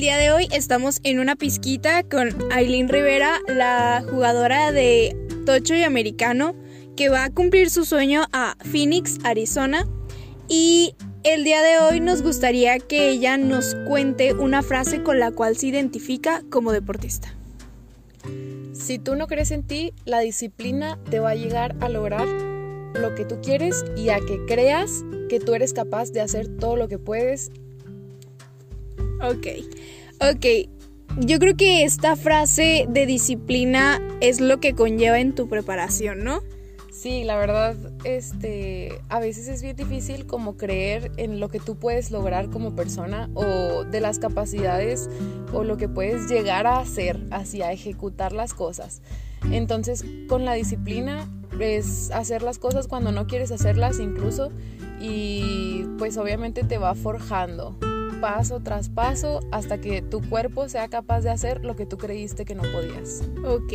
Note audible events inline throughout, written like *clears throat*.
el día de hoy estamos en una pizquita con Aileen Rivera, la jugadora de Tocho y Americano, que va a cumplir su sueño a Phoenix, Arizona. Y el día de hoy nos gustaría que ella nos cuente una frase con la cual se identifica como deportista. Si tú no crees en ti, la disciplina te va a llegar a lograr lo que tú quieres y a que creas que tú eres capaz de hacer todo lo que puedes. Ok, ok. Yo creo que esta frase de disciplina es lo que conlleva en tu preparación, ¿no? Sí, la verdad, este, a veces es bien difícil como creer en lo que tú puedes lograr como persona o de las capacidades o lo que puedes llegar a hacer, hacia ejecutar las cosas. Entonces, con la disciplina es hacer las cosas cuando no quieres hacerlas incluso y pues obviamente te va forjando paso tras paso hasta que tu cuerpo sea capaz de hacer lo que tú creíste que no podías. Ok.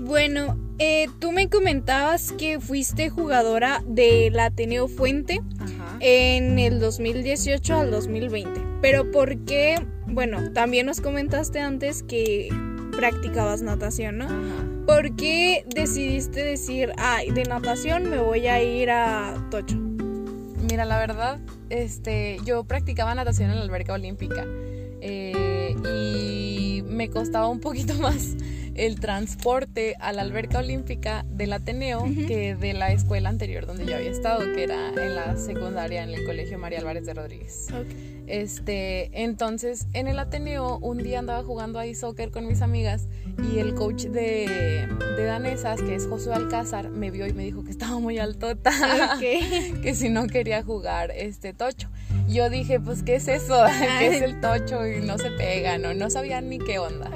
Bueno, eh, tú me comentabas que fuiste jugadora del Ateneo Fuente en el 2018 al 2020. Pero ¿por qué? Bueno, también nos comentaste antes que practicabas natación, ¿no? ¿Por qué decidiste decir, ay, de natación me voy a ir a Tocho? Mira, la verdad, este, yo practicaba natación en la alberca olímpica eh, y me costaba un poquito *laughs* más el transporte a la alberca olímpica del Ateneo que de la escuela anterior donde yo había estado, que era en la secundaria en el Colegio María Álvarez de Rodríguez. Este, entonces en el Ateneo un día andaba jugando ahí soccer con mis amigas y el coach de, de danesas, que es Josué Alcázar, me vio y me dijo que estaba muy alto *laughs* que si no quería jugar este tocho. Yo dije, pues, ¿qué es eso? *laughs* ¿Qué es el tocho? Y no se pega, ¿no? No sabían ni qué onda.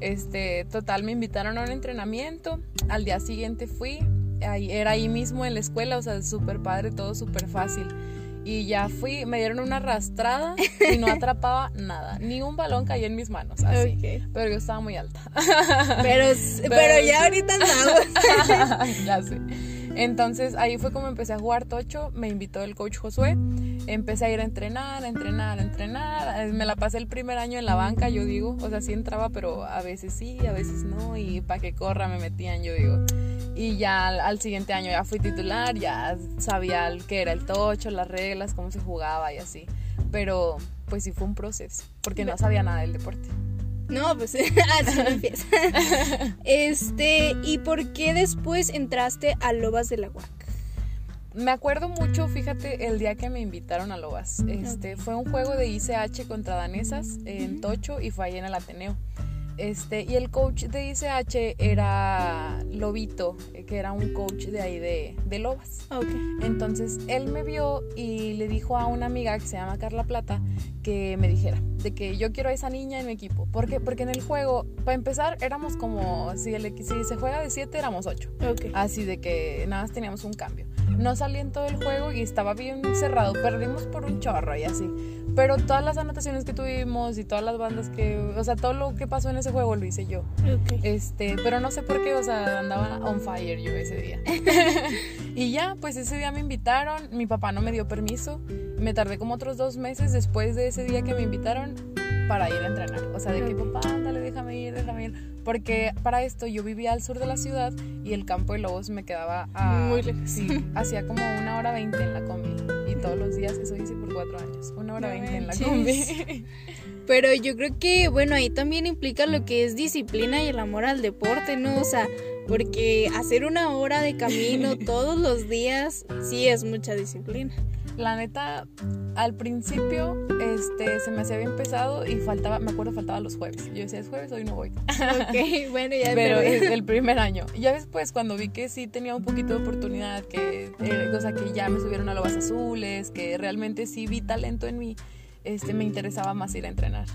Este, total, me invitaron a un entrenamiento. Al día siguiente fui. Ahí, era ahí mismo en la escuela, o sea, súper padre, todo súper fácil. Y ya fui, me dieron una arrastrada y no *laughs* atrapaba nada. Ni un balón caía en mis manos, así. Pero yo estaba muy alta. Pero, *laughs* pero, ya ahorita andamos. *laughs* ya sé. Entonces ahí fue como empecé a jugar tocho, me invitó el coach Josué, empecé a ir a entrenar, a entrenar, a entrenar, me la pasé el primer año en la banca, yo digo, o sea, sí entraba, pero a veces sí, a veces no, y para que corra me metían, yo digo. Y ya al, siguiente año ya fui titular, ya sabía qué era el tocho, las reglas, cómo se jugaba y así. Pero pues sí fue un proceso, porque no sabía nada del deporte. No, pues *laughs* así empieza. *laughs* este, ¿y por qué después entraste a Lobas de la UAC? Me acuerdo mucho, fíjate, el día que me invitaron a Lobas. Este, fue un juego de ICH contra danesas en Tocho y fue ahí en el Ateneo. Este, y el coach de ICH era Lobito, que era un coach de ahí de, de Lobas. Entonces él me vio y le dijo a una amiga que se llama Carla Plata que me dijera de que yo quiero a esa niña en mi equipo. ¿Por qué? Porque en el juego, para empezar, éramos como, si, el, si se juega de 7, éramos 8. Así de que nada más teníamos un cambio. No salí en todo el juego y estaba bien cerrado. Perdimos por un chorro y así. Pero todas las anotaciones que tuvimos y todas las bandas que, o sea, todo lo que pasó en ese juego lo hice yo. Este, pero no sé por qué, o sea, andaba on fire yo ese día. *laughs* y ya, pues ese día me invitaron, mi papá no me dio permiso, me tardé como otros dos meses después de ese día que me invitaron para ir a entrenar. O sea, de que papá, ándale, déjame ir, déjame ir. Porque para esto yo vivía al sur de la ciudad y el campo de lobos me quedaba a, muy lejos. Sí, hacía como una hora veinte en la combi todos los días, eso hice por cuatro años, una hora veinte en la combi. *laughs* Pero yo creo que, bueno, ahí también implica lo que es disciplina y el amor al deporte, ¿no? O sea, porque hacer una hora de camino *laughs* todos los días sí es mucha disciplina. La neta, al principio este, se me hacía bien pesado y faltaba, me acuerdo, faltaba los jueves. Yo decía, es jueves, hoy no voy. Ok, *laughs* bueno, ya Pero es el primer año. Ya después, cuando vi que sí tenía un poquito de oportunidad, que, cosa que ya me subieron a lobas azules, que realmente sí vi talento en mí, este, me interesaba más ir a entrenar.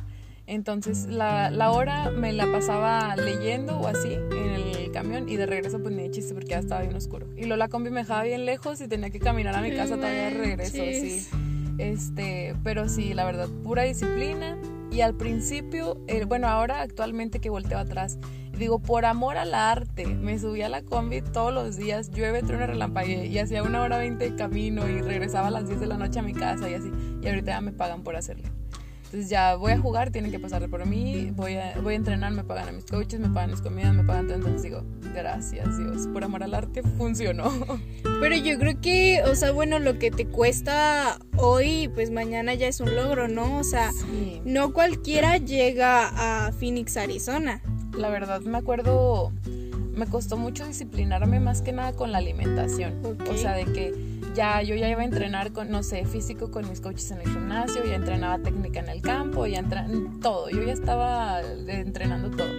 Entonces la, la, hora me la pasaba leyendo o así en el camión y de regreso pues ni de chiste porque ya estaba bien oscuro. Y luego la combi me dejaba bien lejos y tenía que caminar a mi casa todavía de regreso, sí. Este, pero sí, la verdad, pura disciplina. Y al principio, eh, bueno, ahora actualmente que volteo atrás, digo, por amor al arte, me subía a la combi todos los días, llueve, trueno, relampagué, y hacía una hora veinte de camino y regresaba a las 10 de la noche a mi casa y así. Y ahorita ya me pagan por hacerlo. Entonces ya voy a jugar, tienen que pasar por mí, voy a, voy a entrenar, me pagan a mis coaches, me pagan mis comidas, me pagan todo. Entonces digo, gracias Dios, por amor al arte funcionó. *laughs* Pero yo creo que, o sea, bueno, lo que te cuesta hoy, pues mañana ya es un logro, ¿no? O sea, no cualquiera llega a Phoenix, Arizona. La verdad, me acuerdo, me costó mucho disciplinarme más que nada con la alimentación. O sea, de que ya yo ya iba a entrenar con, no sé, físico con mis coaches en el gimnasio, ya entrenaba técnica en el campo, ya todo, yo ya estaba entrenando todo.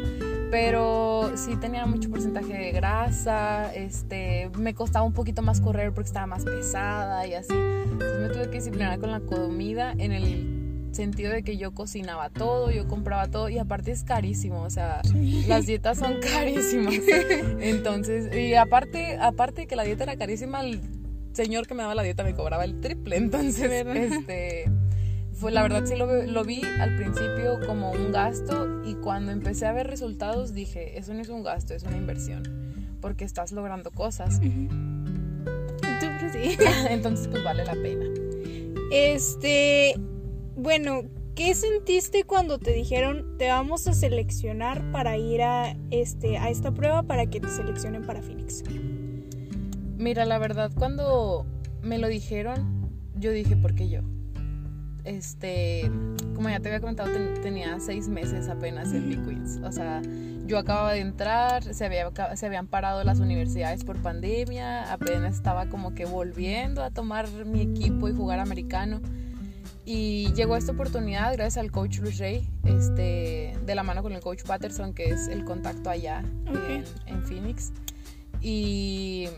Pero sí tenía mucho porcentaje de grasa, este, me costaba un poquito más correr porque estaba más pesada y así. Entonces me tuve que disciplinar con la comida en el sentido de que yo cocinaba todo, yo compraba todo y aparte es carísimo, o sea, las dietas son carísimas. *laughs* Entonces, y aparte, aparte de que la dieta era carísima, señor que me daba la dieta me cobraba el triple. Entonces, este, fue la verdad sí lo, vi al principio como un gasto y cuando empecé a ver resultados dije, eso no es un gasto, es una inversión, porque estás logrando cosas. *laughs* *laughs* Entonces, pues vale la pena. Este, bueno, ¿qué sentiste cuando te dijeron te vamos a seleccionar para ir a este a esta prueba para que te seleccionen para Phoenix? Mira, la verdad, cuando me lo dijeron, yo dije, ¿por qué yo? Este, como ya te había comentado, tenía seis meses apenas en Queens. O sea, yo acababa de entrar, se, había, se habían parado las universidades por pandemia, apenas estaba como que volviendo a tomar mi equipo y jugar americano. Y llegó esta oportunidad gracias al coach Luis Rey, este, de la mano con el coach Patterson, que es el contacto allá en, en Phoenix. Y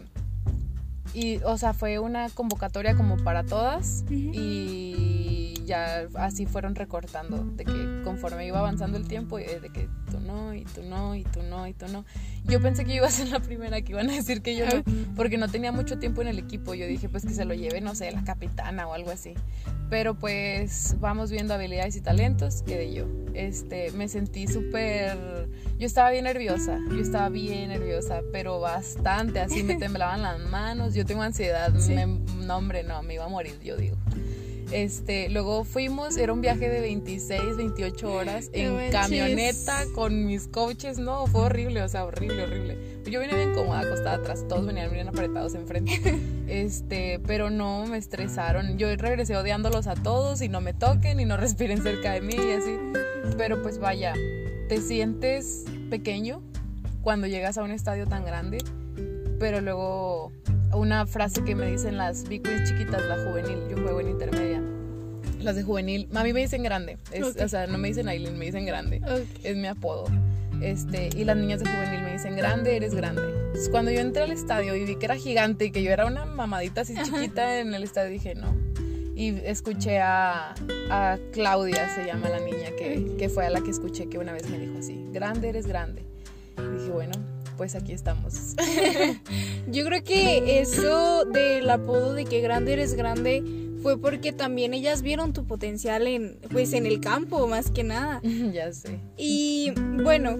y, o sea, fue una convocatoria como para todas y ya así fueron recortando, de que conforme iba avanzando el tiempo, eh, de que tú no, y tú no, y tú no, y tú no. Yo pensé que iba a ser la primera que iban a decir que yo no, porque no tenía mucho tiempo en el equipo. Yo dije, pues que se lo lleve, no sé, la capitana o algo así. Pero pues vamos viendo habilidades y talentos, quedé yo. Este, me sentí súper... Yo estaba bien nerviosa, yo estaba bien nerviosa, pero bastante, así me *laughs* temblaban las manos, yo tengo ansiedad, no hombre, no, me iba a morir, yo digo. Este, luego fuimos, era un viaje de 26, 28 horas en camioneta con mis coaches, no, fue horrible, o sea, horrible, horrible. Yo vine bien cómoda, acostada atrás, todos venían bien apretados enfrente. *laughs* Este, pero no me estresaron. Yo regresé odiándolos a todos y no me toquen y no respiren cerca de mí y así. Pero pues vaya, te sientes pequeño cuando llegas a un estadio tan grande, pero luego una frase que me dicen las Big chiquitas, la juvenil, yo juego en intermedia. Las de juvenil, a mí me dicen grande, o sea, no me dicen Aileen, me dicen grande, es mi apodo. Este, y las niñas de juvenil me dicen, grande, eres grande. Entonces, cuando yo entré al estadio y vi que era gigante y que yo era una mamadita así chiquita en el estadio, dije, no. Y escuché a, a Claudia, se llama la niña, que, que, fue a la que escuché que una vez me dijo así, grande, eres grande. Y dije, bueno, pues aquí estamos. *laughs* yo creo que eso del apodo de que grande eres grande fue porque también ellas vieron tu potencial en, pues, en el campo, más que nada. *laughs* ya sé. Y bueno,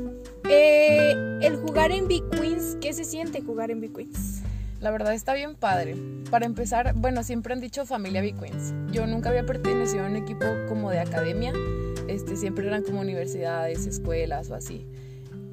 eh, el jugar en Big Queens, ¿qué se siente jugar en Big Queens? La verdad está bien padre. Para empezar, bueno, siempre han dicho familia Big Queens. Yo nunca había pertenecido a un equipo como de academia. Este, siempre eran como universidades, escuelas o así.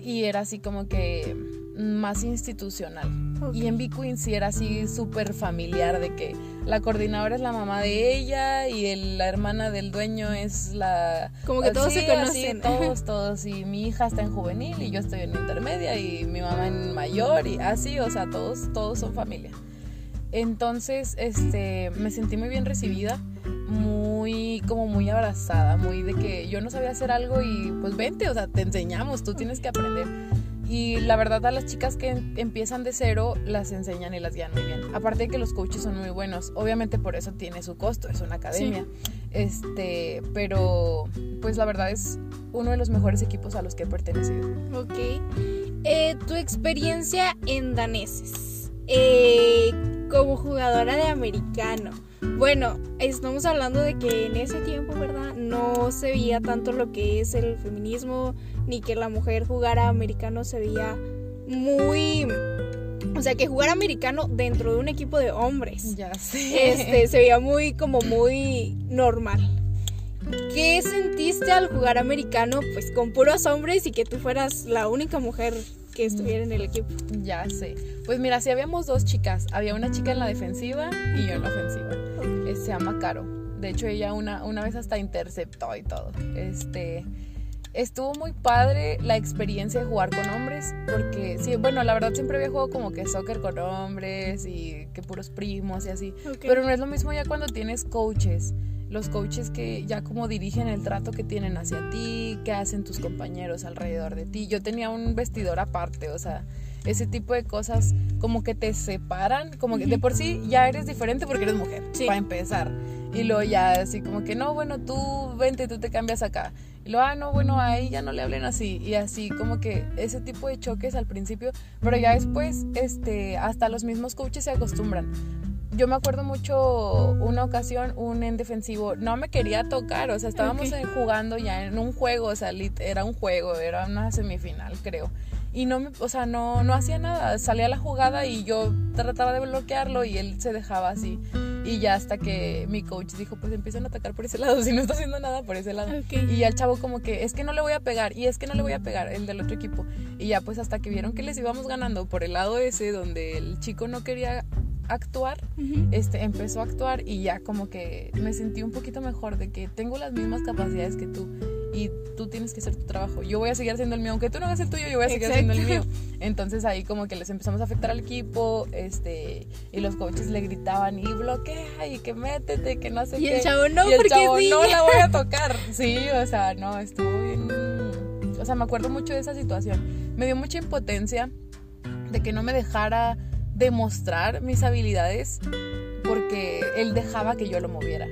Y era así como que más institucional. Y en Big Queen sí era así súper familiar de que la coordinadora es la mamá de ella y la hermana del dueño es la... Como que todos se conocen. todos, *laughs* todos. Y mi hija está en juvenil y yo estoy en intermedia y mi mamá en mayor y así, o sea, todos, todos son familia. Entonces, este, me sentí muy bien recibida, muy, como muy abrazada, muy de que yo no sabía hacer algo y pues vente, o sea, te enseñamos, tú tienes que aprender. Y la verdad a las chicas que empiezan de cero las enseñan y las guían muy bien. Aparte de que los coaches son muy buenos, obviamente por eso tiene su costo, es una academia. Este, pero pues la verdad es uno de los mejores equipos a los que he pertenecido. Ok. Eh, tu experiencia en daneses eh, como jugadora de americano. Bueno, estamos hablando de que en ese tiempo, ¿verdad? No se veía tanto lo que es el feminismo, ni que la mujer jugara americano se veía muy... O sea, que jugar americano dentro de un equipo de hombres. Ya sé. Este, se veía muy, como muy normal. ¿qué sentiste al jugar americano pues con puros hombres y que tú fueras la única mujer que estuviera en el equipo? Ya sé. Pues mira, si habíamos dos chicas, había una chica en la defensiva y yo en la ofensiva. Eh, se llama Caro. De hecho, ella una, una vez hasta interceptó y todo. Este estuvo muy padre la experiencia de jugar con hombres, porque sí, bueno, la verdad siempre había jugado como que soccer con hombres y que puros primos y así, pero no es lo mismo ya cuando tienes coaches, los coaches que ya como dirigen el trato que tienen hacia ti, que hacen tus compañeros alrededor de ti. Yo tenía un vestidor aparte, o sea, ese tipo de cosas como que te separan, como que de por sí ya eres diferente porque eres mujer, para empezar. Y luego ya así como que no, bueno, tú vente, tú te cambias acá. Y luego, ah, no, bueno, a ella no le hablen así. Y así como que ese tipo de choques al principio, pero ya después, este, hasta los mismos coaches se acostumbran. Yo me acuerdo mucho una ocasión, un en defensivo no me quería tocar, o sea, estábamos jugando ya en un juego, o sea, era un juego, era una semifinal, creo y no me, o sea, no, no hacía nada, salía la jugada y yo trataba de bloquearlo y él se dejaba así. Y ya hasta que mi coach dijo, pues empiezan a atacar por ese lado, *laughs* si no está haciendo nada por ese lado. Y ya el chavo como que, es que no le voy a pegar, y es que no le voy a pegar, el del otro equipo. Y ya pues hasta que vieron que les íbamos ganando por el lado ese, donde el chico no quería actuar, este, empezó a actuar y ya como que me sentí un poquito mejor de que tengo las mismas capacidades que tú y tú tienes que hacer tu trabajo. Yo voy a seguir haciendo el mío, aunque tú no hagas el tuyo, yo voy a seguir haciendo el mío. Entonces ahí como que les empezamos a afectar al equipo, este, y los coaches le gritaban y bloquea y que métete, que no sé y qué. El chavo no, y el porque chavo no la voy a *laughs* tocar. Sí, o sea, no, estuvo bien. O sea, me acuerdo mucho de esa situación. Me dio mucha impotencia de que no me dejara demostrar mis habilidades porque él dejaba que yo lo moviera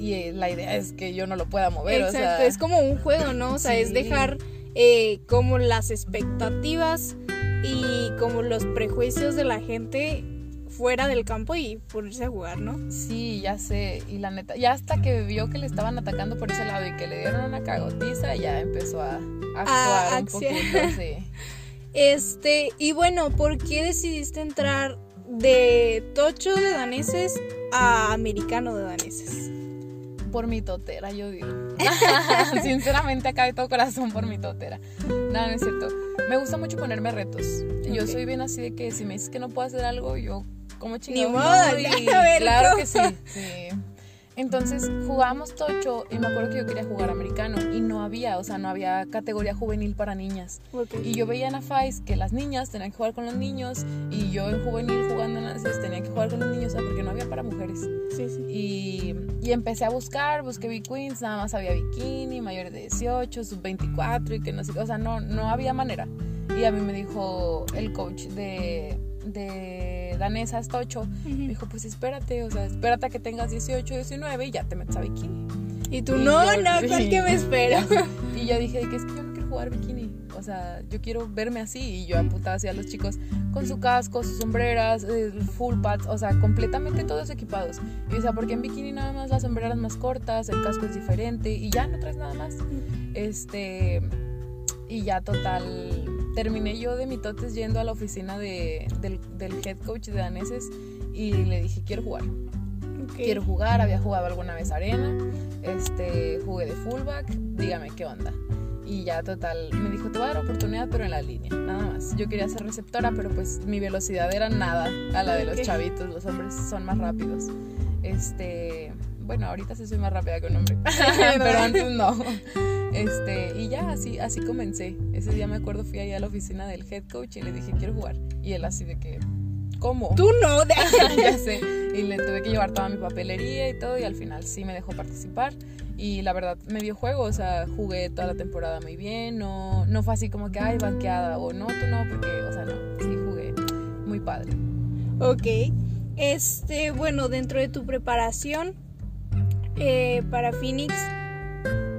y eh, la idea es que yo no lo pueda mover. Exacto, es como un juego, ¿no? O sea, es dejar eh, como las expectativas y como los prejuicios de la gente fuera del campo y ponerse a jugar, ¿no? Sí, ya sé. Y la neta, ya hasta que vio que le estaban atacando por ese lado y que le dieron una cagotiza, ya empezó a, actuar un poquito, sí. *laughs* Este, y bueno, ¿por qué decidiste entrar de tocho de daneses a americano de daneses? por mi totera, yo digo. *laughs* Sinceramente, acá de todo corazón por mi totera. No, no es cierto. Me gusta mucho ponerme retos. Yo soy bien así de que si me dices que no puedo hacer algo, yo como chingado. Ni modo, y... *laughs* claro que sí. sí. Entonces jugábamos tocho y me acuerdo que yo quería jugar americano y no había, o sea, no había categoría juvenil para niñas. Y yo veía en AFAIS que las niñas tenían que jugar con los niños y yo en juvenil jugando en AFAIS tenía que jugar con los niños, porque no había para mujeres. Sí, sí. Y, y, empecé a buscar, busqué B-Queens, nada más había bikini, mayores de 18, sub 24 y que no sé, o sea, no, no había manera. Y a mí me dijo el coach de de danesa tocho, me dijo, pues espérate, o sea, espérate a que tengas 18, 19 y ya te metes a bikini. Y tú, no, no, ¿cuál que me espera? *laughs* y yo dije, que es que yo no quiero jugar bikini, o sea, yo quiero verme así. Y yo apuntaba así a los chicos con su casco, sus sombreras, eh, full pads, o sea, completamente todos equipados. Y o sea, porque en bikini nada más las sombreras más cortas, el casco es diferente y ya no traes nada más. Este, y ya total terminé yo de mitotes yendo a la oficina de, del, head coach de daneses y le dije, quiero jugar. Quiero jugar, había jugado alguna vez arena, este, jugué de fullback, dígame qué onda. Y ya total, me dijo, te voy a dar oportunidad, pero en la línea, nada más. Yo quería ser receptora, pero pues mi velocidad era nada a la de los chavitos, los hombres son más rápidos. Este, bueno, ahorita sí soy más rápida que un hombre, *laughs* *laughs* pero antes no. Este, y ya así, así comencé. Ese día me acuerdo, fui ahí a la oficina del head coach y le dije, quiero jugar. Y él así de que, ¿cómo? Tú no, *laughs* ya sé. Y le tuve que llevar toda mi papelería y todo, y al final sí me dejó participar. Y la verdad me dio juego, o sea, jugué toda la temporada muy bien. No, no fue así como que, ay, banqueada, o no, tú no, porque, o sea, no, sí jugué muy padre. Ok. Este, bueno, dentro de tu preparación eh, para Phoenix,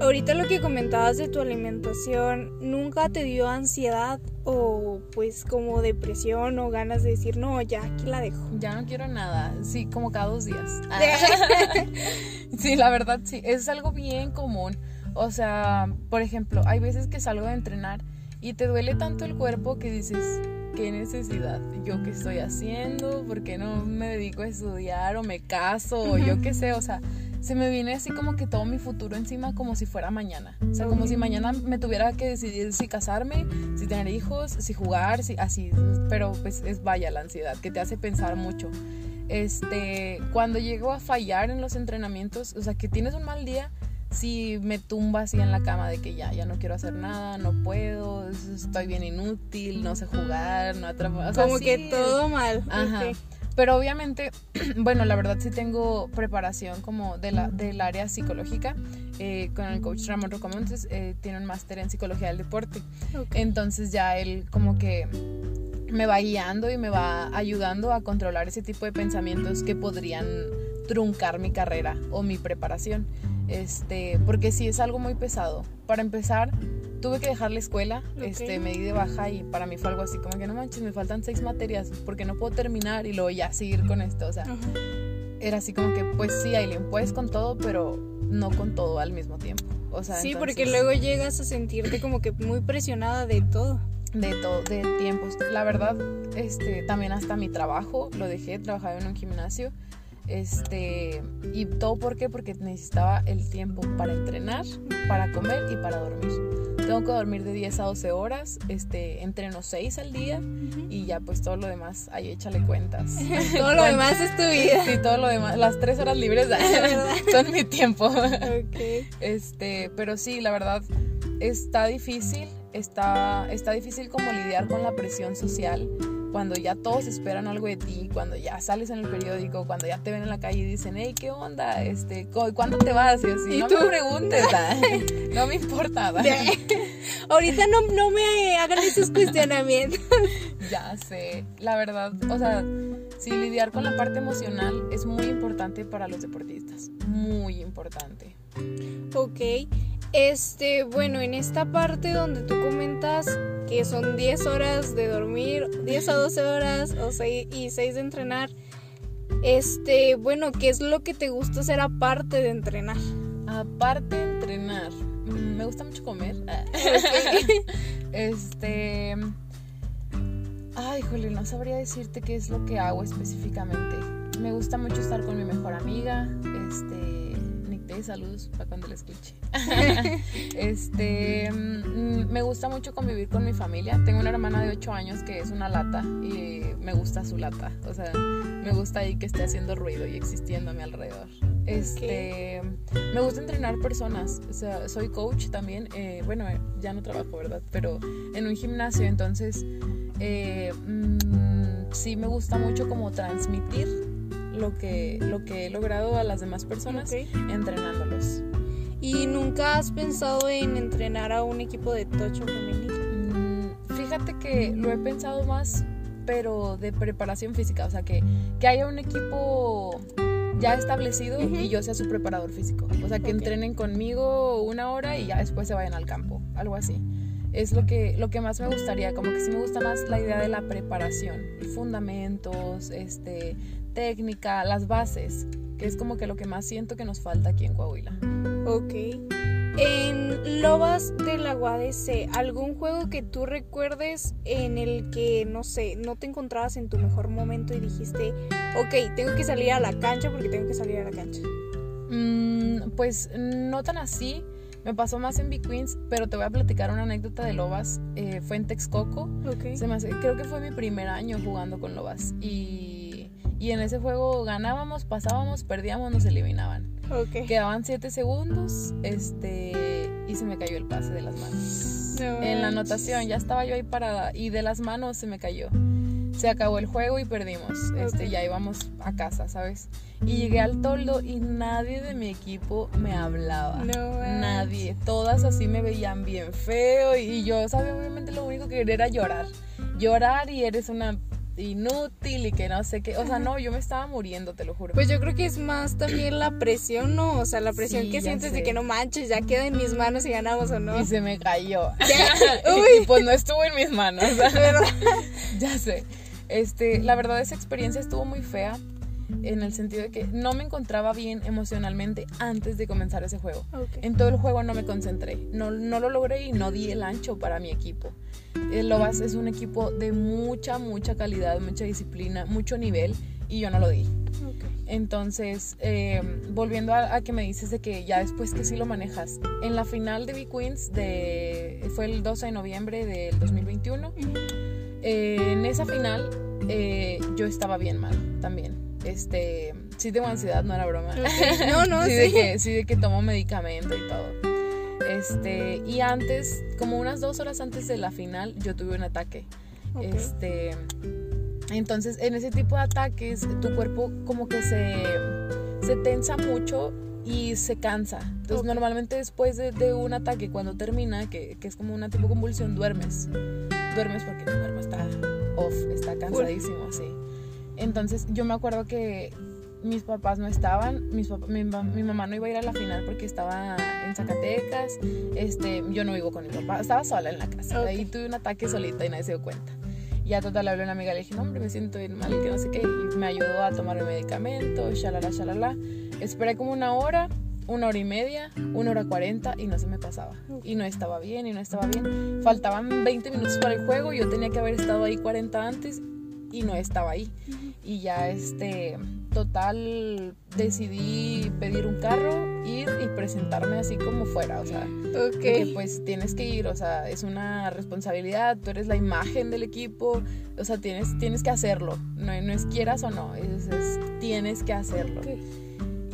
ahorita lo que comentabas de tu alimentación, ¿nunca te dio ansiedad o pues como depresión o ganas de decir, no, ya aquí la dejo? Ya no quiero nada, sí, como cada dos días. *laughs* *laughs* sí, la verdad sí, es algo bien común. O sea, por ejemplo, hay veces que salgo de entrenar y te duele tanto el cuerpo que dices, qué necesidad, yo qué estoy haciendo, por qué no me dedico a estudiar o me caso o yo qué sé, o sea, se me viene así como que todo mi futuro encima como si fuera mañana. O sea, como si mañana me tuviera que decidir si casarme, si tener hijos, si jugar, si así. Pero pues es vaya la ansiedad que te hace pensar mucho. Este, cuando llego a fallar en los entrenamientos, o sea, que tienes un mal día, si me tumba así en la cama de que ya, ya no quiero hacer nada, no puedo, estoy bien inútil, no sé jugar, no atrapar. Como que todo mal. Ajá. Pero obviamente, *clears throat* bueno, la verdad sí tengo preparación como de la, del área psicológica. Eh, con el coach Ramón Rocamontes eh, tiene un máster en psicología del deporte. Entonces ya él como que me va guiando y me va ayudando a controlar ese tipo de pensamientos que podrían truncar mi carrera o mi preparación. Este, porque sí es algo muy pesado. Para empezar, tuve que dejar la escuela, este, me di de baja y para mí fue algo así como que no manches, me faltan seis materias porque no puedo terminar y luego ya seguir con esto, o sea, era así como que pues sí, Aileen, puedes con todo, pero no con todo al mismo tiempo. O sea, sí, porque luego llegas a sentirte como que muy presionada de todo. De todo, de tiempos. La verdad, este, también hasta mi trabajo lo dejé, trabajaba en un gimnasio este, y todo por qué? Porque necesitaba el tiempo para entrenar, para comer y para dormir. Tengo que dormir de 10 a 12 horas, este, entreno 6 al día y ya pues todo lo demás, ahí échale cuentas. *laughs* todo lo demás es tu vida. Sí, todo lo demás, las 3 horas libres *laughs* *laughs* son mi tiempo. Okay. Este, pero sí, la verdad está difícil, está, está difícil como lidiar con la presión social cuando ya todos esperan algo de ti, cuando ya sales en el periódico, cuando ya te ven en la calle y dicen, hey, ¿qué onda? Este, ¿Cuándo te vas? Y así, no me preguntes, *laughs* no me importa. Ahorita no, no me hagan esos cuestionamientos. *laughs* ya sé, la verdad, o sea, sí, lidiar con la parte emocional es muy importante para los deportistas, muy importante. Ok, este, bueno, en esta parte donde tú comentas que son 10 horas de dormir, 10 a 12 horas o 6, y 6 de entrenar, este, bueno, ¿qué es lo que te gusta hacer aparte de entrenar? Aparte de entrenar, mm, me gusta mucho comer. *laughs* este, ay, jole, no sabría decirte qué es lo que hago específicamente. Me gusta mucho estar con mi mejor amiga, este saludos para cuando la escuche. *laughs* este, mm, me gusta mucho convivir con mi familia. Tengo una hermana de 8 años que es una lata y me gusta su lata. O sea, me gusta ahí que esté haciendo ruido y existiendo a mi alrededor. Este, me gusta entrenar personas. O sea, soy coach también. Eh, bueno, ya no trabajo, ¿verdad? Pero en un gimnasio, entonces eh, mm, sí me gusta mucho como transmitir lo que, lo que he logrado a las demás personas entrenándolos. ¿Y nunca has pensado en entrenar a un equipo de tocho femenino? Mm, fíjate que lo he pensado más, pero de preparación física, o sea, que, que haya un equipo ya establecido y yo sea su preparador físico. O sea, que entrenen conmigo una hora y ya después se vayan al campo, algo así. Es lo que, lo que más me gustaría, como que sí me gusta más la idea de la preparación, fundamentos, este, técnica, las bases, que es como que lo que más siento que nos falta aquí en Coahuila. Ok. En Lobas de la UADC, ¿algún juego que tú recuerdes en el que, no sé, no te encontrabas en tu mejor momento y dijiste, ok, tengo que salir a la cancha porque tengo que salir a la cancha? Mm, pues no tan así. Me pasó más en Big Queens, pero te voy a platicar una anécdota de Lobas. Eh, fue en Texcoco. Okay. Se me creo que fue mi primer año jugando con Lobas. Y y en ese juego ganábamos, pasábamos, perdíamos, nos eliminaban. Quedaban 7 segundos este, y se me cayó el pase de las manos. en la anotación ya estaba yo ahí parada y de las manos se me cayó. Se acabó el juego y perdimos. Este, ya íbamos a casa, ¿sabes? Y llegué al toldo y nadie de mi equipo me hablaba. nadie. Todas así me veían bien feo y yo, ¿sabes? Obviamente lo único que quería era llorar. Llorar y eres una inútil y que no sé qué. O sea, no, yo me estaba muriendo, te lo juro. Pues yo creo que es más también la presión, ¿no? O sea, la presión que sientes de que no manches, ya queda en mis manos y ganamos o no. Y se me cayó. *laughs* y, pues no estuvo en mis manos. *laughs* ya sé. Este, la verdad esa experiencia estuvo muy fea en el sentido de que no me encontraba bien emocionalmente antes de comenzar ese juego. En todo el juego no me concentré, no, no lo logré y no di el ancho para mi equipo. El Lobas es un equipo de mucha, mucha calidad, mucha disciplina, mucho nivel y yo no lo di. Entonces, em, volviendo a, que me dices de que ya después que sí lo manejas, en la final de B-Queens de, fue el 12 de noviembre del 2021, eh, en esa final eh, yo estaba bien mal también. Este, sí tengo ansiedad, no era broma. *laughs* No, no, sí. sí. De que, sí, de que tomo medicamento y todo. Este, y antes, como unas dos horas antes de la final, yo tuve un ataque. Este, entonces, en ese tipo de ataques, tu cuerpo como que se, se tensa mucho y se cansa. Entonces, normalmente después de, un ataque, cuando termina, que, que, es como una tipo convulsión, duermes. Duermes porque tu cuerpo está off, está cansadísimo, sí. Entonces, yo me acuerdo que mis papás no estaban, mis mi, mamá no iba a ir a la final porque estaba en Zacatecas, este, yo no vivo con mi papá, estaba sola en la casa, ahí tuve un ataque solita y nadie se dio cuenta. Ya total hablé a una amiga, le dije, no hombre, me siento bien mal, que no sé qué, y me ayudó a tomar el medicamento, shalala, shalala. Esperé como una hora, una hora y media, una hora cuarenta y no se me pasaba. Y no estaba bien, y no estaba bien. Faltaban 20 minutos para el juego, yo tenía que haber estado ahí 40 antes y no estaba ahí. Y ya este total decidí pedir un carro, ir y presentarme así como fuera, o sea, que pues tienes que ir, o sea, es una responsabilidad, tú eres la imagen del equipo, o sea, tienes, tienes que hacerlo, no, no es quieras o no, es, tienes que hacerlo.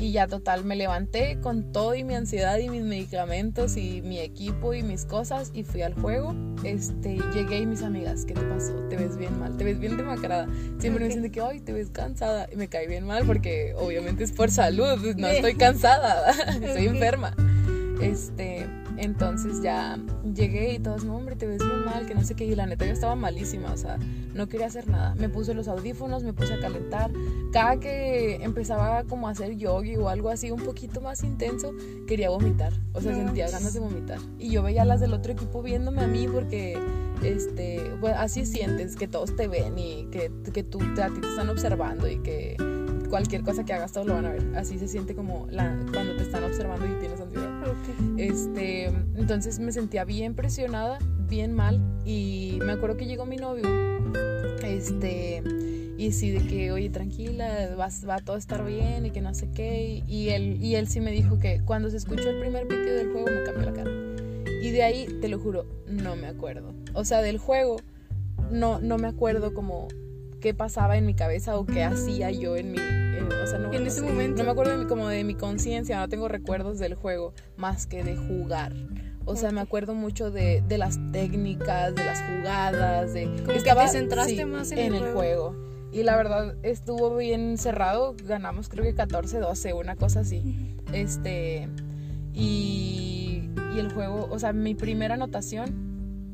Y ya total, me levanté con todo y mi ansiedad y mis medicamentos y mi equipo y mis cosas y fui al juego. Este, llegué y mis amigas, ¿qué te pasó? Te ves bien mal, te ves bien demacrada. Siempre me dicen que, ay, te ves cansada. Y me cae bien mal porque obviamente es por salud, no estoy cansada, *laughs* estoy enferma. Este, entonces ya llegué y todos, no, hombre, te ves muy mal, que no sé qué. Y la neta yo estaba malísima, o sea, no quería hacer nada. Me puse los audífonos, me puse a calentar. Cada que empezaba como a hacer yogi o algo así un poquito más intenso, quería vomitar. O sea, sentía ganas de vomitar. Y yo veía a las del otro equipo viéndome a mí porque, este, pues así sientes que todos te ven y que, que tú, a ti te están observando y que cualquier cosa que hagas todos lo van a ver. Así se siente como la, cuando te están observando y tienes ansiedad. Este, entonces me sentía bien presionada, bien mal y me acuerdo que llegó mi novio. Este, y sí de que, "Oye, tranquila, va, va a todo estar bien" y que no sé qué, y él y él sí me dijo que cuando se escuchó el primer pitido del juego me cambió la cara. Y de ahí, te lo juro, no me acuerdo. O sea, del juego no no me acuerdo como qué pasaba en mi cabeza o qué hacía yo en mi... o sea, no, en ese momento. No me acuerdo de como de mi conciencia, no tengo recuerdos del juego más que de jugar. O sea, me acuerdo mucho de, de, las técnicas, de las jugadas, de... es que te centraste más en, el, juego. Y la verdad estuvo bien cerrado, ganamos creo que 14-12, una cosa así. Este... Y, y el juego, o sea, mi primera anotación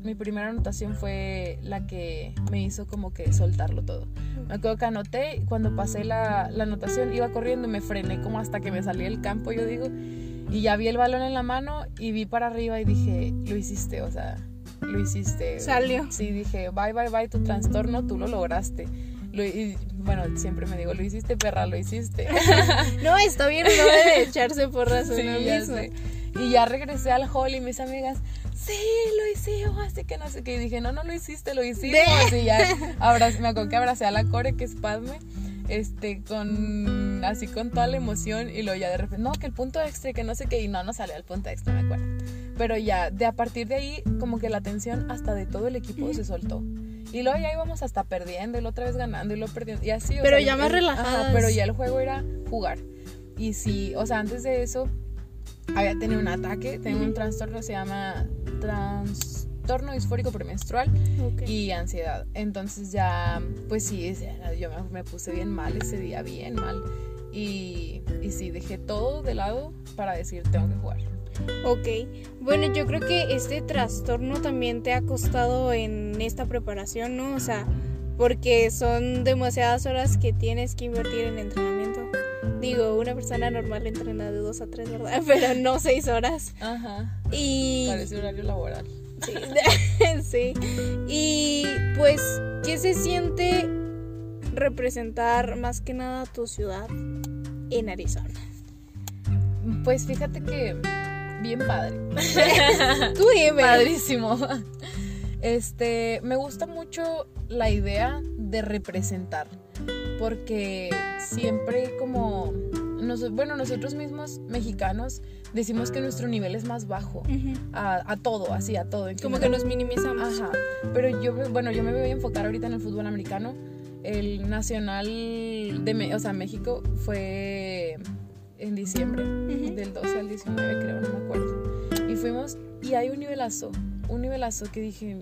mi primera anotación fue la que me hizo como que soltarlo todo. Me acuerdo que anoté, cuando pasé la, la anotación iba corriendo y me frené como hasta que me salí del campo, yo digo, y ya vi el balón en la mano y vi para arriba y dije, lo hiciste, o sea, lo hiciste. Salió. Sí, dije, bye, bye, bye, tu trastorno, tú lo lograste. y, bueno, siempre me digo, lo hiciste, perra, lo hiciste. *laughs* no, está bien, no debe echarse por razón sí, Y ya regresé al hall y mis amigas, sí, lo hicimos, así que no sé qué. Y dije, no, no lo hiciste, lo hicimos. Y ya, me acuerdo que abracé a la core, que es Padme, este, con, así con toda la emoción. Y luego ya de repente, no, que el punto extra, que no sé qué. Y no, no salió el punto extra, me acuerdo. Pero ya, de a partir de ahí, como que la tensión hasta de todo el equipo se soltó. Y luego ya íbamos hasta perdiendo y la otra vez ganando y luego perdiendo. Y así, Pero ya más relajada. Pero ya el juego era jugar. Y sí, o sea, antes de eso había tenido un ataque, tengo un trastorno que se llama trastorno disfórico premenstrual y ansiedad. Entonces ya, pues sí, yo me, puse bien mal ese día, bien mal. Y, y sí, dejé todo de lado para decir, tengo que jugar. Ok, bueno, yo creo que este trastorno también te ha costado en esta preparación, ¿no? O sea, porque son demasiadas horas que tienes que invertir en entrenamiento. Digo, una persona normal entrena de dos a tres, ¿verdad? *laughs* Pero no seis horas. Ajá. Y... Parece horario laboral. Sí. *laughs* sí. Y pues, ¿qué se siente representar más que nada tu ciudad en Arizona? Pues fíjate que bien padre. *laughs* Tú dime. Padrísimo. Este, me gusta mucho la idea de representar porque siempre como, bueno, nosotros mismos mexicanos decimos que nuestro nivel es más bajo a, todo, así, a todo. Como que nos minimizamos. Ajá, pero yo, bueno, yo me voy a enfocar ahorita en el fútbol americano. El nacional de, o sea, México fue en diciembre, del 12 al 19 creo, no me acuerdo. Y fuimos, y hay un nivelazo, un nivelazo que dije,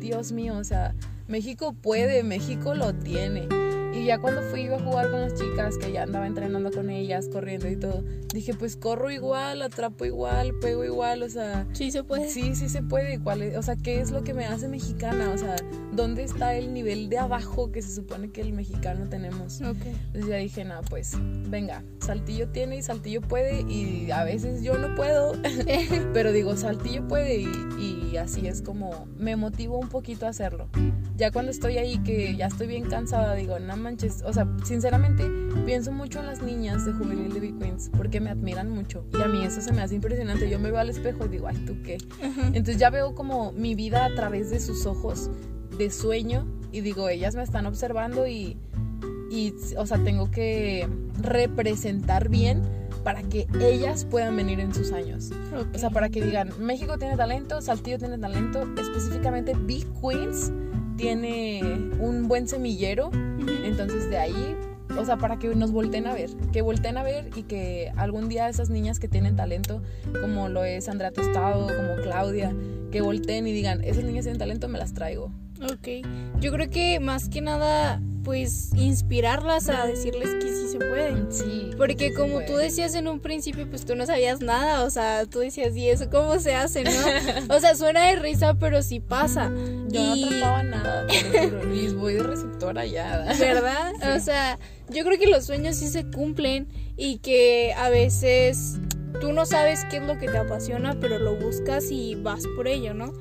Dios mío, o sea, México puede, México lo tiene. Y ya cuando fui a jugar con las chicas, que ya andaba entrenando con ellas, corriendo y todo, dije, pues corro igual, atrapo igual, pego igual, o sea... Sí se puede. Sí, sí se puede igual. O sea, ¿qué es lo que me hace mexicana? O sea, ¿dónde está el nivel de abajo que se supone que el mexicano tenemos? Ok. Entonces ya dije, no, pues, venga, Saltillo tiene y Saltillo puede y a veces yo no puedo, *laughs* *laughs* pero digo, Saltillo puede y, y así es como me motivo un poquito a hacerlo. Ya cuando estoy ahí, que ya estoy bien cansada, digo, no manches, o sea, sinceramente pienso mucho en las niñas de juvenil de Big Queens porque me admiran mucho y a mí eso se me hace impresionante. Yo me veo al espejo y digo, ay, ¿tú qué? Entonces ya veo como mi vida a través de sus ojos de sueño y digo, ellas me están observando y, y o sea, tengo que representar bien para que ellas puedan venir en sus años. O sea, para que digan, México tiene talento, Saltillo tiene talento, específicamente Big Queens tiene un buen semillero, entonces de ahí, o sea, para que nos volteen a ver, que volteen a ver y que algún día esas niñas que tienen talento, como lo es Andrea Tostado, como Claudia, que volteen y digan, esas niñas tienen talento, me las traigo. Ok, yo creo que más que nada pues inspirarlas a decirles que sí se pueden. Sí. Porque como tú decías en un principio, pues tú no sabías nada, o sea, tú decías, ¿y eso cómo se hace, no? *laughs* o sea, suena de risa, pero sí pasa. Yo no atrapaba nada, y *laughs* voy de receptora ya. ¿Verdad? *laughs* O sea, yo creo que los sueños sí se cumplen y que a veces tú no sabes qué es lo que te apasiona, pero lo buscas y vas por ello, ¿no?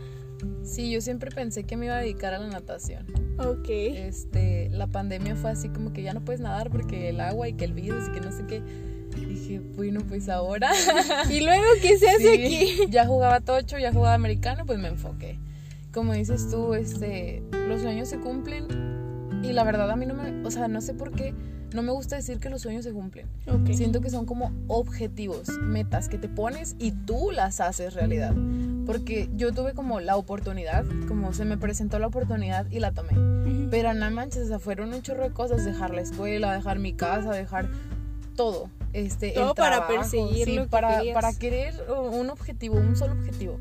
Sí, yo siempre pensé que me iba a dedicar a la natación. Ok. Este, la pandemia fue así como que ya no puedes nadar porque el agua y que el virus y que no sé qué. Dije, bueno, pues ahora. *laughs* ¿Y luego qué se hace aquí? *laughs* Ya jugaba tocho, ya jugaba americano, pues me enfoqué. Como dices tú, este, los sueños se cumplen y la verdad a mí no me, o sea, no sé por qué no me gusta decir que los sueños se cumplen. Siento que son como objetivos, metas que te pones y tú las haces realidad. Porque yo tuve como la oportunidad, como se me presentó la oportunidad y la tomé. Pero nada manches, o sea, fueron un chorro de cosas, dejar la escuela, dejar mi casa, dejar todo. Este, todo para perseguir para, para querer un objetivo, un solo objetivo,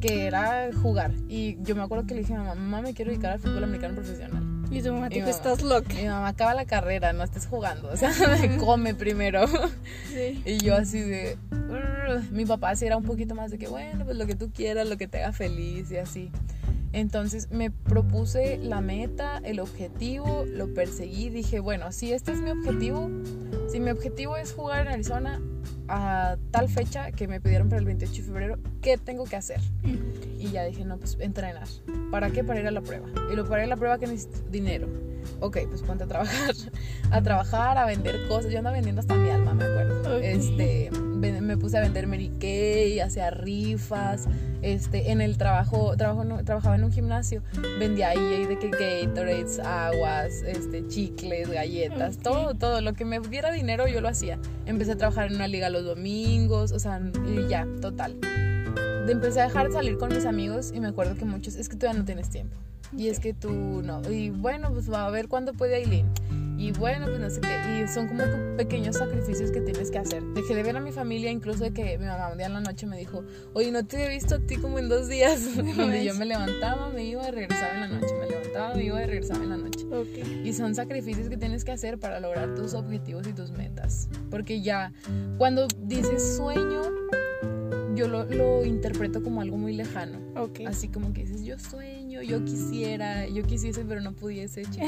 que era jugar. Y yo me acuerdo que le dije a mamá, mamá, me quiero dedicar al fútbol americano profesional. Y tu mamá dijo, estás loca. Mi mamá acaba la carrera, no estés jugando. O sea, *laughs* come primero. Sí. Y yo así de... Mi papá sí era un poquito más de que, bueno, pues lo que tú quieras, lo que te haga feliz y así. Entonces me propuse la meta, el objetivo, lo perseguí, dije, bueno, si este es mi objetivo, si mi objetivo es jugar en Arizona a tal fecha que me pidieron para el 28 de febrero, ¿qué tengo que hacer? Y ya dije, no, pues entrenar. ¿Para qué? Para ir a la prueba. Y lo para ir a la prueba que necesito dinero. Ok, pues ponte a trabajar. *laughs* a trabajar, a vender cosas. Yo andaba vendiendo hasta mi alma, me acuerdo. Este me puse a vender Mary Kay, hacía rifas, este, en el trabajo, trabajo trabajaba en un gimnasio, vendía ahí de que Gatorades, aguas, este, chicles, galletas, todo, todo, lo que me diera dinero yo lo hacía. Empecé a trabajar en una liga los domingos, o sea, y ya, total. Empecé a dejar de salir con mis amigos y me acuerdo que muchos, es que ya no tienes tiempo. Y es que tú no. Y bueno, pues va a ver cuándo puede Aileen. Y bueno, pues no sé qué. Y son como pequeños sacrificios que tienes que hacer. Dejé de ver a mi familia, incluso de que mi mamá un día en la noche me dijo, oye, no te he visto a ti como en dos días. Donde *laughs* yo me levantaba, me iba a regresar en la noche. Me levantaba, me iba a regresar en la noche. Y son sacrificios que tienes que hacer para lograr tus objetivos y tus metas. Porque ya, cuando dices sueño, yo lo, lo, interpreto como algo muy lejano. Así como que dices, yo sueño, yo quisiera, yo quisiese, pero no pudiese, *laughs* chica.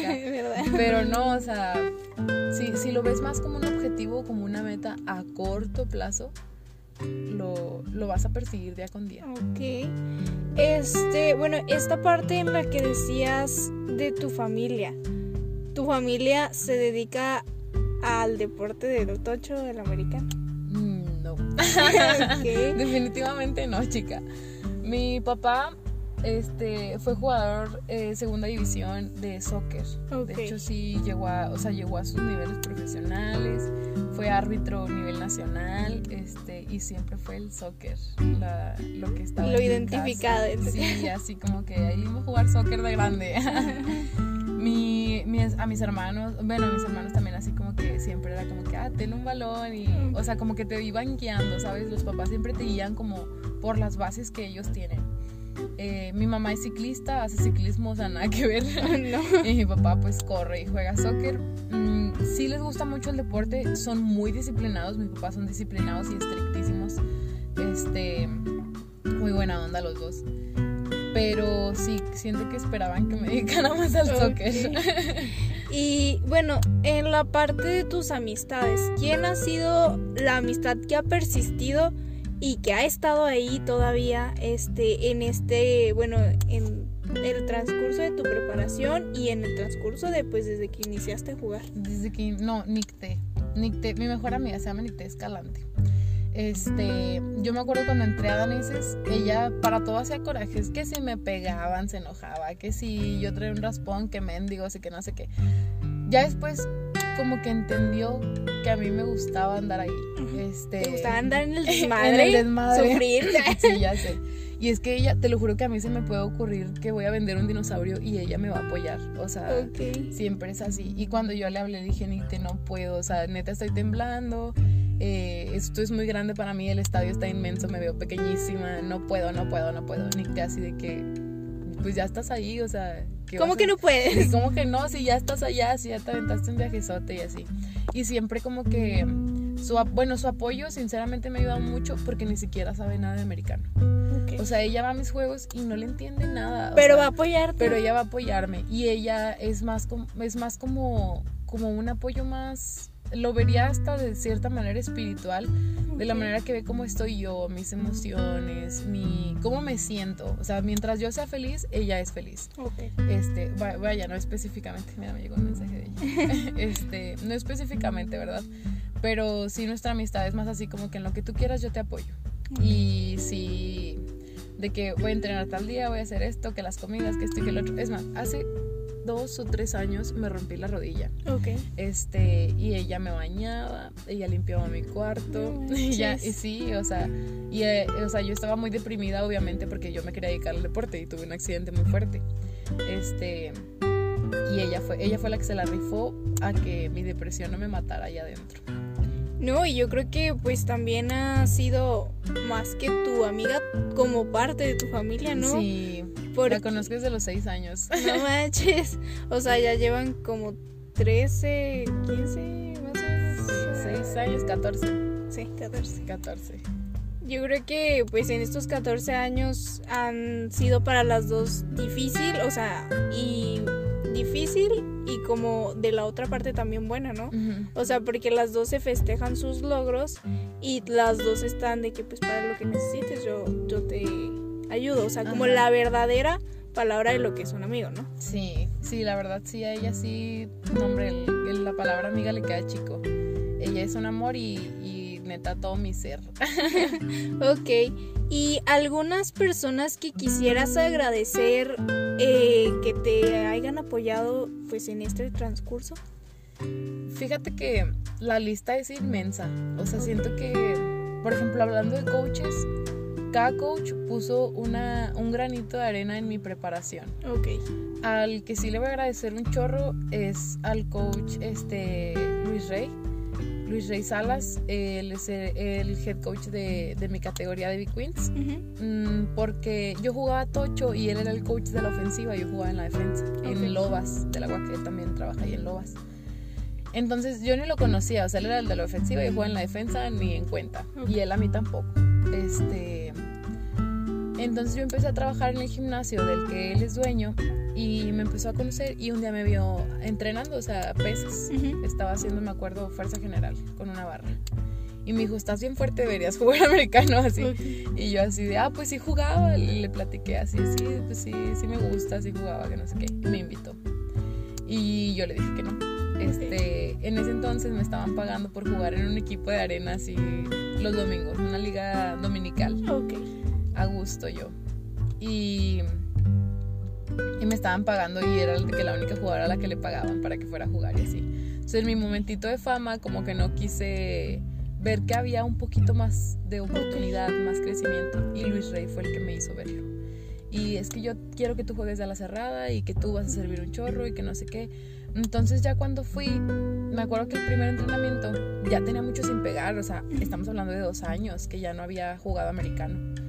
pero no, o sea, si, si, lo ves más como un objetivo, como una meta a corto plazo, lo, lo, vas a perseguir día con día. Ok. Este, bueno, esta parte en la que decías de tu familia. ¿Tu familia se dedica al deporte del tocho, del americano? *laughs* Definitivamente no, chica. Mi papá este, fue jugador eh, segunda división de soccer. De hecho, sí llegó a, o sea, llegó a sus niveles profesionales, fue árbitro a nivel nacional, este, y siempre fue el soccer, lo que estaba. Lo identificado. Sí, así como que ahí iba a jugar soccer de grande. *laughs* Mi, a mis hermanos, bueno, a mis hermanos también así como que siempre era como que, ah, ten un balón y, o sea, como que te iban guiando, ¿sabes? Los papás siempre te guían como por las bases que ellos tienen. Eh, mi mamá es ciclista, hace ciclismo, o sea, nada que ver. *laughs* *laughs* y mi papá pues corre y juega soccer. Mm, sí les gusta mucho el deporte, son muy disciplinados, mis papás son disciplinados y estrictísimos. Este, muy buena onda los dos. Pero sí, siento que esperaban que me *laughs* dedicara más al soccer. y bueno, en la parte de tus amistades, ¿quién ha sido la amistad que ha persistido? y que ha estado ahí todavía este, en este, bueno, en el transcurso de tu preparación y en el transcurso de, pues, desde que iniciaste a jugar. Desde que, no, Nicte, Nicte, mi mejor amiga se llama Nicte Escalante. Este, yo me acuerdo cuando entré a Danises, ella para todo hacía corajes, que si me pegaban se enojaba, que si yo traía un raspón, que mendigo, así que no sé qué. Ya después como que entendió que a mí me gustaba andar ahí. Este, ¿Te gustaba andar en el desmadre? *laughs* en el desmadre. Sufrir. *laughs* sí, ya sé. *laughs* Y es que ella, te lo juro que a mí se me puede ocurrir que voy a vender un dinosaurio y ella me va a apoyar. O sea, siempre es así. Y cuando yo le hablé, dije, Nite, no puedo. O sea, neta, estoy temblando. Eh, esto es muy grande para mí. El estadio está inmenso. Me veo pequeñísima. No puedo, no puedo, no puedo. Nite, así de que, pues ya estás ahí. O sea, ¿Cómo que no puedes? ¿Cómo que no? Si ya estás allá, si ya te aventaste un viajezote y así. Y siempre como que su, bueno, su apoyo sinceramente me ha ayudado mucho porque ni siquiera sabe nada de americano. O sea, ella va a mis juegos y no le entiende nada. Pero va a apoyarte. Pero ella va a apoyarme. Y ella es más, es más como, como un apoyo más lo vería hasta de cierta manera espiritual, de la manera que ve cómo estoy yo, mis emociones, mi cómo me siento. O sea, mientras yo sea feliz, ella es feliz. Este, vaya, no específicamente, mira, me llegó un mensaje de ella. *laughs* este, no específicamente, ¿verdad? Pero sí nuestra amistad es más así como que en lo que tú quieras yo te apoyo. Y si de que voy a entrenar tal día, voy a hacer esto, que las comidas, que esto y que el otro. Es más, hace dos o tres años me rompí la rodilla. Ok. Este, y ella me bañaba, ella limpiaba mi cuarto. *laughs* y, ya, y sí, o sea, y, eh, o sea, yo estaba muy deprimida, obviamente, porque yo me quería dedicar al deporte y tuve un accidente muy fuerte. Este, y ella fue, ella fue la que se la rifó a que mi depresión no me matara allá adentro. No, y yo creo que pues también ha sido más que tu amiga como parte de tu familia, ¿no? Sí, la conozco desde los seis años. No manches, o sea, ya llevan como 13, 15, más o menos. 6 años, 14. Sí, 14. 14. Yo creo que pues en estos 14 años han sido para las dos difícil, o sea, y difícil y como de la otra parte también buena, ¿no? O sea, porque las dos se festejan sus logros y las dos están de que pues para lo que necesites yo, yo te ayudo, o sea, como la verdadera palabra de lo que es un amigo, ¿no? Sí, sí, la verdad sí, a ella sí, nombre, la palabra amiga le queda chico. Ella es un amor y, y neta todo mi ser. *laughs* ok, y algunas personas que quisieras agradecer eh, que te hayan apoyado pues en este transcurso? Fíjate que la lista es inmensa. O sea, siento que, por ejemplo, hablando de coaches, cada coach puso una, un granito de arena en mi preparación. Ok. Al que sí le voy a agradecer un chorro es al coach este, Luis Rey Luis Rey Salas, él es el, head coach de, mi categoría de Big Queens, mm, porque yo jugaba tocho y él era el coach de la ofensiva, yo jugaba en la defensa, en Lobas, del agua que también trabaja ahí en Lobas. Entonces yo ni lo conocía, o sea, él era el de la ofensiva, yo jugaba en la defensa, ni en cuenta, y él a mí tampoco. Este, entonces yo empecé a trabajar en el gimnasio del que él es dueño y me empezó a conocer y un día me vio entrenando, o sea, pesas. Estaba haciendo, me acuerdo, fuerza general con una barra. Y me dijo, estás bien fuerte, deberías *laughs* jugar americano así. Y yo así de, ah, pues sí jugaba. Y le platiqué así, sí, pues sí, sí me gusta, sí jugaba, que no sé qué. Y me invitó. Y yo le dije que no. Este, en ese entonces me estaban pagando por jugar en un equipo de arena así los domingos, una liga dominical. Ok. A gusto yo. Y Y me estaban pagando y era que la única jugadora a la que le pagaban para que fuera a jugar y así. Entonces en mi momentito de fama como que no quise ver que había un poquito más de oportunidad, más crecimiento. Y Luis Rey fue el que me hizo verlo. Y es que yo quiero que tú juegues a la cerrada y que tú vas a servir un chorro y que no sé qué. Entonces ya cuando fui, me acuerdo que el primer entrenamiento ya tenía mucho sin pegar, o sea, estamos hablando de dos años que ya no había jugado americano.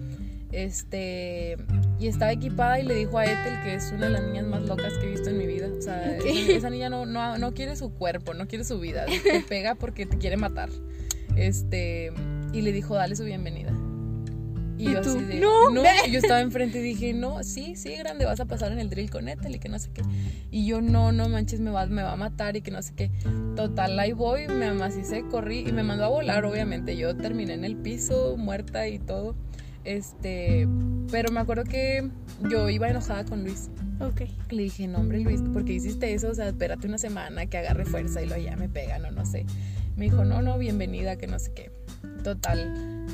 Este, y estaba equipada y le dijo a Ethel que es una de las niñas más locas que he visto en mi vida. O sea, esa, niña no, no, no, quiere su cuerpo, no quiere su vida, *laughs* te pega porque te quiere matar. Este, y le dijo, dale su bienvenida. Y, yo así de, no, no yo estaba *laughs* enfrente y dije, no, sí, sí, grande, vas a pasar en el drill con Ethel y que no sé qué. Y yo, no, no manches, me va, me va a matar y que no sé qué. Total, ahí voy, me amacicé, corrí y me mandó a volar, obviamente. Yo terminé en el piso, muerta y todo. Este, pero me acuerdo que yo iba enojada con Luis. Ok. Le dije, no, hombre, Luis, ¿por qué hiciste eso? O sea, espérate una semana que agarre fuerza y lo ya me pegan o no sé. Me dijo, no, no, bienvenida, que no sé qué. Total.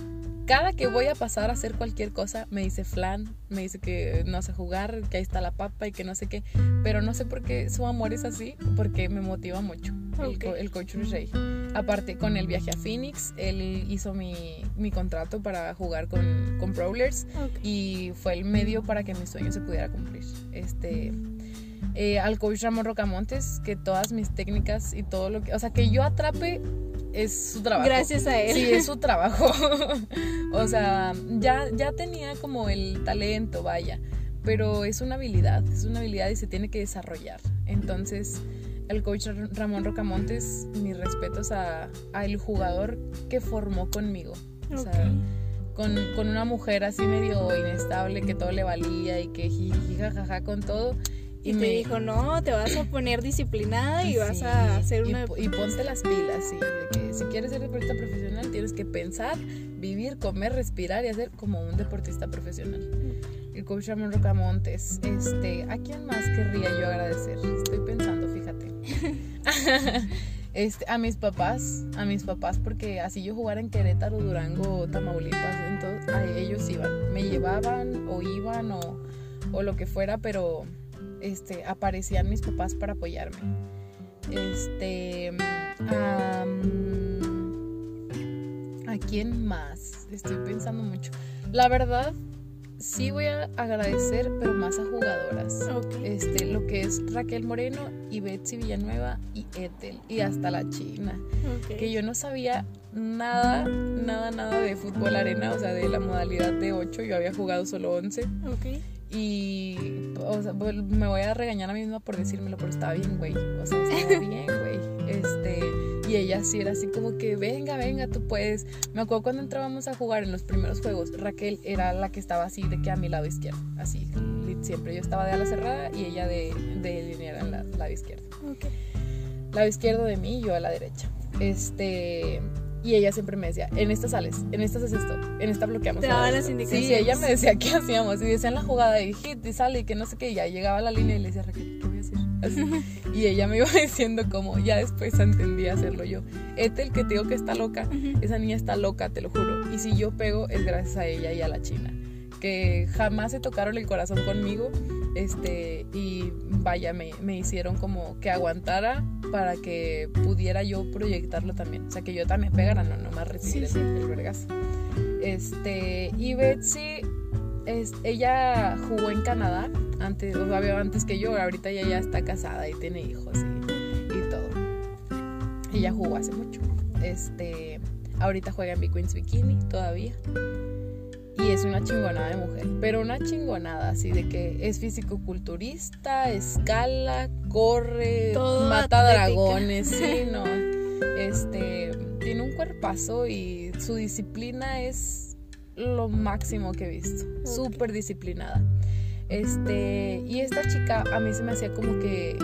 Cada que voy a pasar a hacer cualquier cosa, me dice Flan, me dice que no sé jugar, que ahí está la papa y que no sé qué. Pero no sé por qué su amor es así, porque me motiva mucho el, coach Rey. Aparte, con el viaje a Phoenix, él hizo mi, mi contrato para jugar con, con Brawlers y fue el medio para que mi sueño se pudiera cumplir. Este eh, al coach Ramón Rocamontes, que todas mis técnicas y todo lo que, o sea, que yo atrape es su trabajo. Gracias a él. Sí, es su trabajo. *laughs* o sea, ya, ya tenía como el talento, vaya, pero es una habilidad, es una habilidad y se tiene que desarrollar. Entonces, el coach Ramón Rocamontes, mis respetos a, el jugador que formó conmigo. O sea, con, con, una mujer así medio inestable que todo le valía y que jiji, jajaja con todo y, me dijo, no, te vas a poner disciplinada y vas a hacer una... Y, ponte las pilas, sí, que si quieres ser deportista profesional tienes que pensar, vivir, comer, respirar y hacer como un deportista profesional. El coach Ramón Rocamontes, este, ¿a quién más querría yo agradecer? Estoy pensando, fíjate. *laughs* este, a mis papás, a mis papás, porque así yo jugara en Querétaro, Durango, Tamaulipas, entonces a ellos iban, me llevaban o iban o, o lo que fuera, pero este, aparecían mis papás para apoyarme. Este, ¿a quién más? Estoy pensando mucho. La verdad, sí voy a agradecer, pero más a jugadoras. Este, lo que es Raquel Moreno y Betsy Villanueva y Ethel y hasta la China. Que yo no sabía nada, nada, nada de fútbol arena, o sea, de la modalidad de 8, yo había jugado solo 11. Y o sea, me voy a regañar a mí misma por decírmelo, pero estaba bien, güey. O sea, estaba *laughs* bien, güey. Este, y ella sí era así como que, venga, venga, tú puedes. Me acuerdo cuando entrábamos a jugar en los primeros juegos, Raquel era la que estaba así de que a mi lado izquierdo, así, siempre. Yo estaba de ala cerrada y ella de, de línea en la lado izquierdo. Okay. Lado izquierdo de mí y yo a la derecha. Este, y ella siempre me decía, en esta sales, en esta haces esto, en esta bloqueamos. Te daba las indicaciones. Sí, ella me decía qué hacíamos. Y decía en la jugada y hit y sale y que no sé qué. Y ya llegaba a la línea y le decía, Raquel, ¿qué voy a hacer? Así. *laughs* y ella me iba *laughs* diciendo como, ya después entendí hacerlo yo. Ethel, que te digo que está loca, esa niña está loca, te lo juro. Y si yo pego es gracias a ella y a la china. Que jamás se tocaron el corazón conmigo este, y vaya, me, me, hicieron como que aguantara para que pudiera yo proyectarlo también. O sea, que yo también pegara, no más recibir el, vergas. Este, y Betsy, es, ella jugó en Canadá antes, o sea, antes que yo, ahorita ella ya está casada y tiene hijos y, y todo. Ella jugó hace mucho. Este, ahorita juega en Big Queens Bikini todavía y es una chingonada de mujer, pero una chingonada así de que es físico-culturista, escala, corre, mata dragones, sí, *laughs* no. Este, tiene un cuerpazo y su disciplina es lo máximo que he visto, súper disciplinada. Este, y esta chica a mí se me hacía como que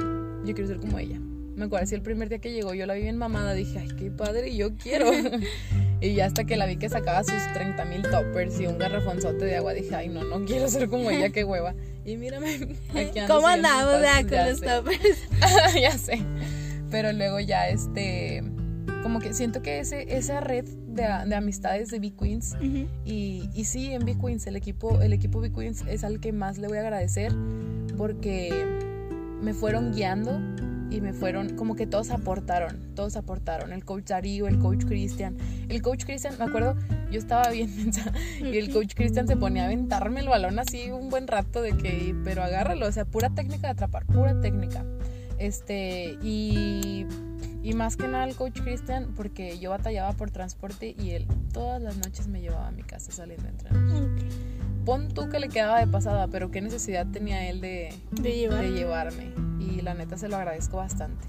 yo quiero ser como ella. Me acuerdo así el primer día que llegó, yo la vi bien mamada, dije, ay, qué padre, yo quiero. *laughs* Y ya hasta que la vi que sacaba sus 30 mil toppers y un garrafonzote de agua, dije, ay, no, no quiero ser como ella, qué hueva. Y mírame, *laughs* aquí ¿Cómo andamos con los toppers? *laughs* ya sé. Pero luego ya, este, como que siento que ese, esa red de, de amistades de B-Queens, y, y sí, en B-Queens, el equipo, el equipo B-Queens es al que más le voy a agradecer porque me fueron guiando y me fueron, como que todos aportaron, todos aportaron, el coach Darío, el coach Cristian, el coach Cristian, me acuerdo, yo estaba bien *laughs* y el coach Cristian se ponía a aventarme el balón así un buen rato de que, pero agárralo, o sea, pura técnica de atrapar, pura técnica. Este, y, y más que nada el coach Cristian, porque yo batallaba por transporte y él todas las noches me llevaba a mi casa saliendo a entrenar. Pon tú que le quedaba de pasada, pero qué necesidad tenía él de, de, de llevarme. Y la neta se lo agradezco bastante.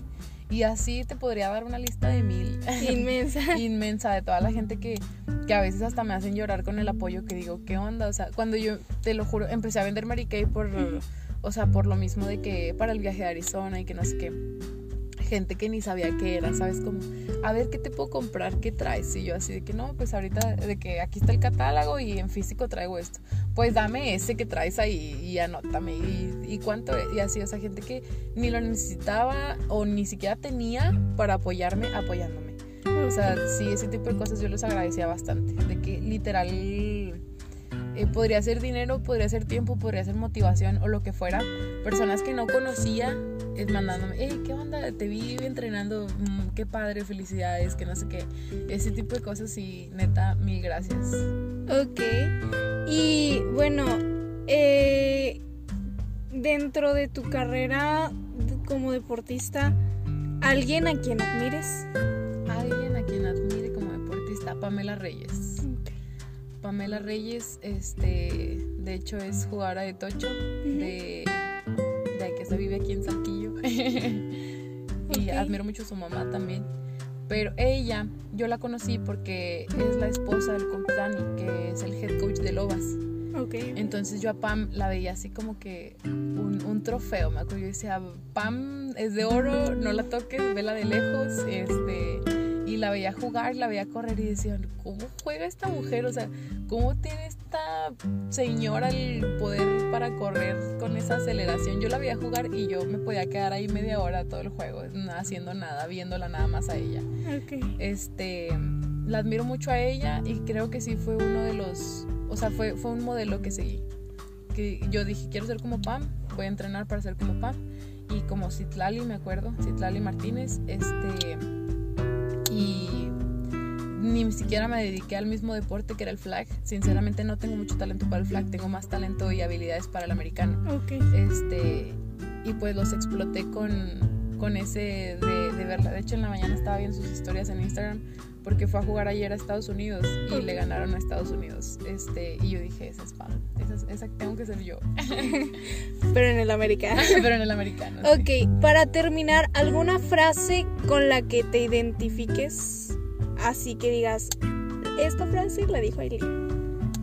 Y así te podría dar una lista de mil. *laughs* Inmensa. Inmensa de toda la gente que, que a veces hasta me hacen llorar con el apoyo que digo, ¿qué onda? O sea, cuando yo, te lo juro, empecé a vender Mary Kay por, o sea, por lo mismo de que para el viaje de Arizona y que no sé qué. Gente que ni sabía qué era, ¿sabes? Como, a ver, ¿qué te puedo comprar? ¿Qué traes? Y yo así de que no, pues ahorita, de que aquí está el catálogo y en físico traigo esto. Pues dame ese que traes ahí y anótame. Y, y cuánto, y así, o sea, gente que ni lo necesitaba o ni siquiera tenía para apoyarme, apoyándome. O sea, sí, ese tipo de cosas yo les agradecía bastante. De que literal eh, podría ser dinero, podría ser tiempo, podría ser motivación o lo que fuera. Personas que no conocía es mandándome, hey, ¿qué onda? Te vi entrenando, mm, qué padre, felicidades, que no sé qué. Ese tipo de cosas y neta, mil gracias. Ok. Y bueno, eh, dentro de tu carrera como deportista, ¿alguien a quien admires? Alguien a quien admire como deportista, Pamela Reyes. Pamela Reyes, este, de hecho es jugadora de tocho, de, de que se vive aquí en Saltillo. *laughs* y admiro mucho a su mamá también. Pero ella, yo la conocí porque es la esposa del coach Dani, que es el head coach de Lobas. Okay. Entonces yo a Pam la veía así como que un, un, trofeo, me acuerdo. Yo decía, Pam es de oro, no la toques, vela de lejos. Este, y la veía jugar, la veía correr y decían, ¿cómo juega esta mujer? O sea, ¿cómo tiene esta señora el poder para correr con esa aceleración? Yo la veía jugar y yo me podía quedar ahí media hora todo el juego, no haciendo nada, viéndola nada más a ella. Okay. Este, la admiro mucho a ella y creo que sí fue uno de los, o sea, fue, fue un modelo que seguí. Que yo dije, quiero ser como Pam, voy a entrenar para ser como Pam. Y como Citlali, me acuerdo, Citlali Martínez, este ni siquiera me dediqué al mismo deporte que era el flag. Sinceramente no tengo mucho talento para el flag, tengo más talento y habilidades para el americano. Okay. Este, y pues los exploté con, con ese de, de, verla. De hecho en la mañana estaba viendo sus historias en Instagram porque fue a jugar ayer a Estados Unidos y okay. le ganaron a Estados Unidos. Este, y yo dije, esa es Pam, esa, esa tengo que ser yo. *laughs* Pero en el americano. Pero en el americano. Ok, sí. para terminar, ¿alguna frase con la que te identifiques? Así que digas, esta frase la dijo Aileen.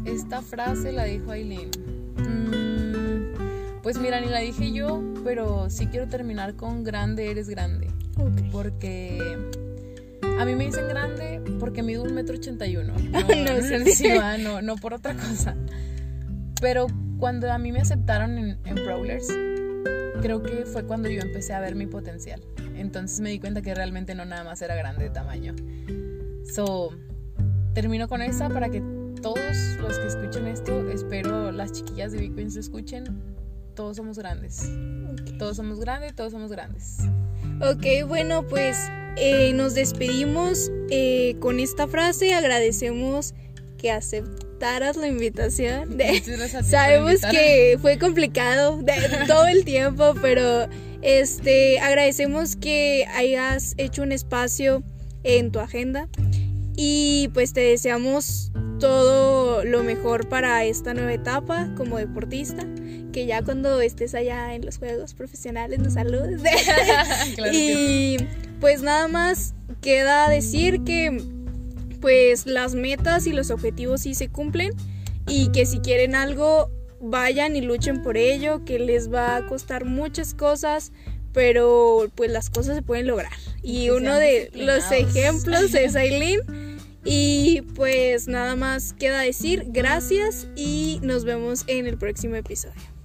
Esta frase la dijo Aileen. Mm, pues mira, ni la dije yo, pero sí quiero terminar con grande eres grande. Okay. Porque a mí me dicen grande porque mido un metro ochenta y uno. *laughs* No, no, encima, no, no por otra cosa. Pero cuando a mí me aceptaron en, en Brawlers, creo que fue cuando yo empecé a ver mi potencial. Entonces me di cuenta que realmente no nada más era grande de tamaño. So, termino con esta para que todos los que escuchen esto, espero las chiquillas de Big Queens lo escuchen. Todos somos grandes. Okay. Todos somos grandes, todos somos grandes. Ok, bueno, pues eh, nos despedimos eh, con esta frase. Agradecemos que aceptaras la invitación. *laughs* De, sabemos que fue complicado de, *laughs* todo el tiempo, pero este agradecemos que hayas hecho un espacio en tu agenda y pues te deseamos todo lo mejor para esta nueva etapa como deportista que ya cuando estés allá en los juegos profesionales nos saludes. *laughs* Claro y pues nada más queda decir que pues las metas y los objetivos sí se cumplen y que si quieren algo vayan y luchen por ello que les va a costar muchas cosas pero pues las cosas se pueden lograr. Y, uno de los ejemplos es *laughs* Aileen y pues nada más queda decir gracias y nos vemos en el próximo episodio.